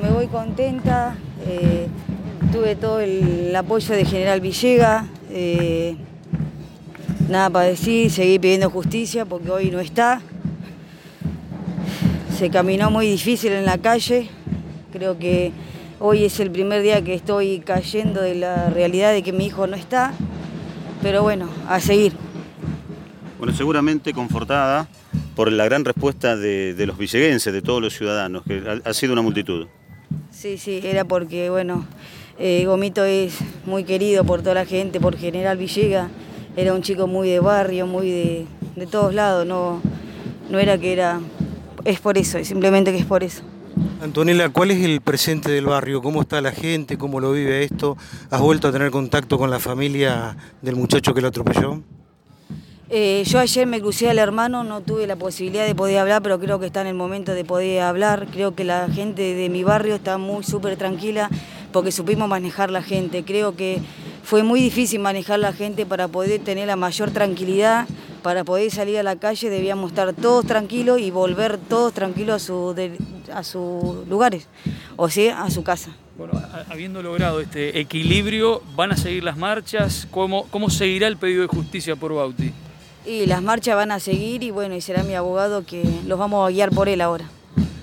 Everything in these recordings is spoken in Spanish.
me voy contenta. eh, tuve todo el apoyo de General Villega. eh, nada para decir, seguí pidiendo justicia porque hoy no está. Se caminó muy difícil en la calle. Creo que hoy es el primer día que estoy cayendo de la realidad de que mi hijo no está. Pero bueno, a seguir. Bueno, seguramente confortada por la gran respuesta de, los villeguenses, de todos los ciudadanos, que ha sido una multitud. Sí, sí, era porque, bueno, eh, Gomito es muy querido por toda la gente, por General Villega. Era un chico muy de barrio, muy de, de todos lados. No, no era que era. Es por eso, simplemente que es por eso. Antonella, ¿cuál es el presente del barrio? ¿Cómo está la gente? ¿Cómo lo vive esto? ¿Has vuelto a tener contacto con la familia del muchacho que lo atropelló? Eh, yo ayer me crucé al hermano, no tuve la posibilidad de poder hablar, pero creo que está en el momento de poder hablar. Creo que la gente de mi barrio está muy súper tranquila porque supimos manejar la gente. Creo que fue muy difícil manejar la gente para poder tener la mayor tranquilidad, para poder salir a la calle debíamos estar todos tranquilos y volver todos tranquilos a, sus lugares, o sea, a su casa. Bueno, habiendo logrado este equilibrio, ¿van a seguir las marchas? ¿Cómo, cómo seguirá el pedido de justicia por Bauti? Y las marchas van a seguir y bueno, y será mi abogado que los vamos a guiar por él ahora.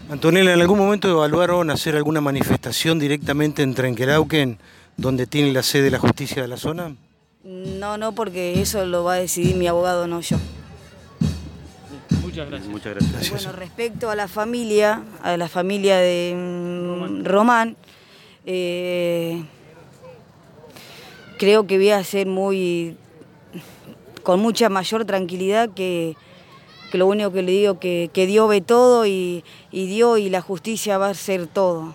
Antonella, ¿en algún momento evaluaron hacer alguna manifestación directamente en Trenquelauquen, donde tiene la sede de la justicia de la zona? No, no, porque eso lo va a decidir mi abogado, no yo. Muchas gracias. Muchas gracias. Gracias. Bueno, respecto a la familia, a la familia de mm, Román, eh, creo que voy a ser muy, con mucha mayor tranquilidad que, lo único que le digo que, que Dios ve todo y, Dios y la justicia va a ser todo.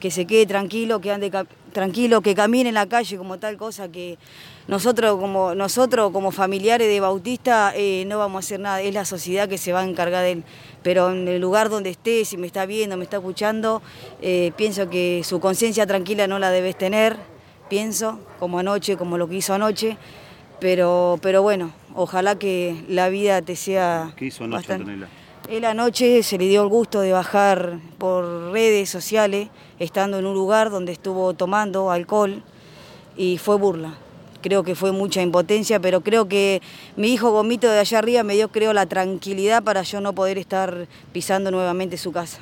Que se quede tranquilo, que ande tranquilo, que camine en la calle como tal cosa que nosotros como nosotros como familiares de Bautista eh, no vamos a hacer nada, es la sociedad que se va a encargar de él. Pero en el lugar donde esté, si me está viendo, me está escuchando, eh, pienso que su conciencia tranquila no la debes tener, pienso, como anoche, como lo que hizo anoche. Pero, pero bueno, ojalá que la vida te sea ¿Qué hizo anoche, bastante- Antonella? él anoche se le dio el gusto de bajar por redes sociales, estando en un lugar donde estuvo tomando alcohol y fue burla. Creo que fue mucha impotencia, pero creo que mi hijo Gomito de allá arriba me dio, creo, la tranquilidad para yo no poder estar pisando nuevamente su casa.